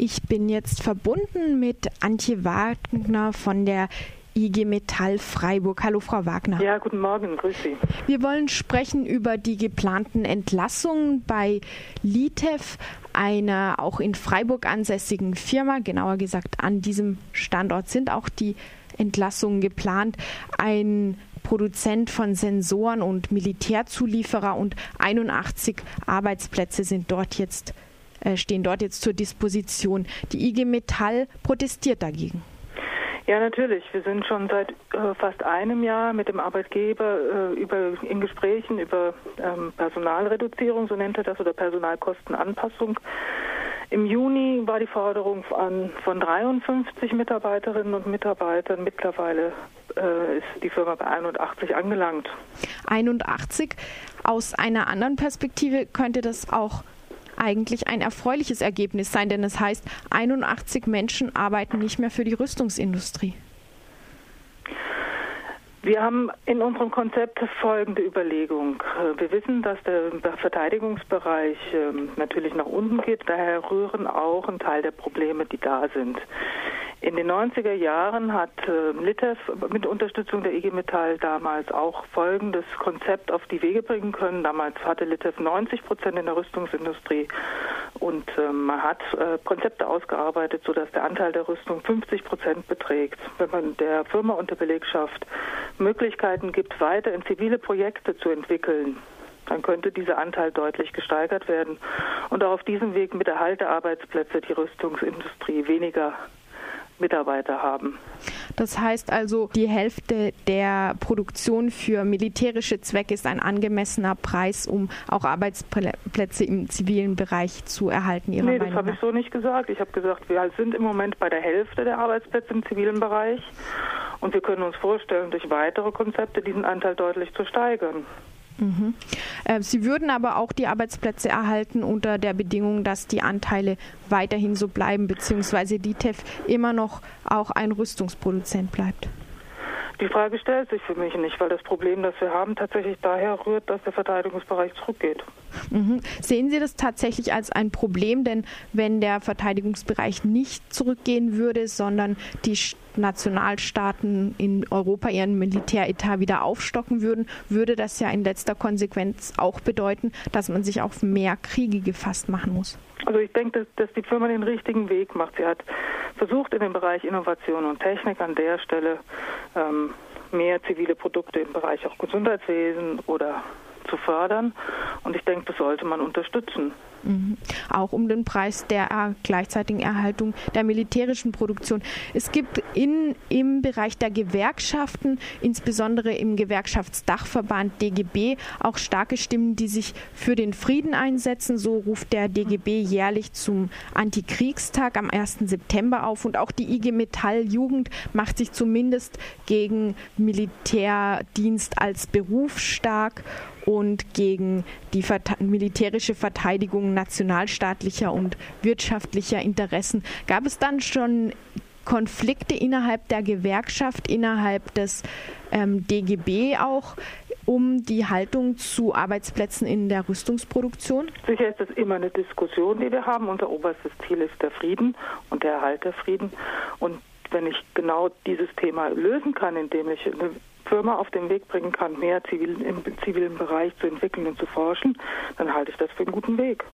Ich bin jetzt verbunden mit Antje Wagner von der IG Metall Freiburg. Hallo, Frau Wagner. Ja, guten Morgen, grüß Sie. Wir wollen sprechen über die geplanten Entlassungen bei Litev, einer auch in Freiburg ansässigen Firma. Genauer gesagt, an diesem Standort sind auch die Entlassungen geplant. Ein Produzent von Sensoren und Militärzulieferer und 81 Arbeitsplätze sind dort jetzt äh, stehen dort jetzt zur Disposition. Die IG Metall protestiert dagegen. Ja, natürlich. Wir sind schon seit äh, fast einem Jahr mit dem Arbeitgeber äh, über, in Gesprächen über ähm, Personalreduzierung, so nennt er das, oder Personalkostenanpassung. Im Juni war die Forderung an, von 53 Mitarbeiterinnen und Mitarbeitern. Mittlerweile äh, ist die Firma bei 81 angelangt. 81. Aus einer anderen Perspektive könnte das auch eigentlich ein erfreuliches Ergebnis sein, denn es heißt, 81 Menschen arbeiten nicht mehr für die Rüstungsindustrie. Wir haben in unserem Konzept folgende Überlegung. Wir wissen, dass der Verteidigungsbereich ähm, natürlich nach unten geht. Daher rühren auch ein Teil der Probleme, die da sind. In den 90er Jahren hat äh, Litev mit Unterstützung der IG Metall damals auch folgendes Konzept auf die Wege bringen können. Damals hatte Litev 90 Prozent in der Rüstungsindustrie und äh, man hat äh, Konzepte ausgearbeitet, sodass der Anteil der Rüstung 50 Prozent beträgt. Wenn man der Firma und der Belegschaft Möglichkeiten gibt, weiter in zivile Projekte zu entwickeln, dann könnte dieser Anteil deutlich gesteigert werden und auch auf diesem Weg mit Erhalt der Arbeitsplätze die Rüstungsindustrie weniger Mitarbeiter haben. Das heißt also, die Hälfte der Produktion für militärische Zwecke ist ein angemessener Preis, um auch Arbeitsplätze im zivilen Bereich zu erhalten. Ihrer nee, das habe ich so nicht gesagt. Ich habe gesagt, wir sind im Moment bei der Hälfte der Arbeitsplätze im zivilen Bereich und wir können uns vorstellen, durch weitere Konzepte diesen Anteil deutlich zu steigern. Mhm. Äh, Sie würden aber auch die Arbeitsplätze erhalten unter der Bedingung, dass die Anteile weiterhin so bleiben, beziehungsweise die TEF immer noch auch ein Rüstungsproduzent bleibt. Die Frage stellt sich für mich nicht, weil das Problem, das wir haben, tatsächlich daher rührt, dass der Verteidigungsbereich zurückgeht. Mhm. Sehen Sie das tatsächlich als ein Problem? Denn wenn der Verteidigungsbereich nicht zurückgehen würde, sondern die Nationalstaaten in Europa ihren Militäretat wieder aufstocken würden, würde das ja in letzter Konsequenz auch bedeuten, dass man sich auf mehr Kriege gefasst machen muss. Also ich denke, dass, dass die Firma den richtigen Weg macht. Sie hat versucht in dem Bereich Innovation und Technik an der Stelle ähm, mehr zivile Produkte im Bereich auch Gesundheitswesen oder zu fördern. Und ich denke, das sollte man unterstützen. Mhm. Auch um den Preis der gleichzeitigen Erhaltung der militärischen Produktion. Es gibt in, im Bereich der Gewerkschaften, insbesondere im Gewerkschaftsdachverband DGB, auch starke Stimmen, die sich für den Frieden einsetzen. So ruft der DGB jährlich zum Antikriegstag am 1. September auf. Und auch die IG Metall Jugend macht sich zumindest gegen Militärdienst als Beruf stark und gegen die militärische Verteidigung nationalstaatlicher und wirtschaftlicher Interessen. Gab es dann schon Konflikte innerhalb der Gewerkschaft, innerhalb des ähm, DGB auch, um die Haltung zu Arbeitsplätzen in der Rüstungsproduktion? Sicher ist das immer eine Diskussion, die wir haben. Unser oberstes Ziel ist der Frieden und der Erhalt der Frieden. Und wenn ich genau dieses Thema lösen kann, indem ich eine Firma auf den Weg bringen kann, mehr zivil, im zivilen Bereich zu entwickeln und zu forschen, dann halte ich das für einen guten Weg.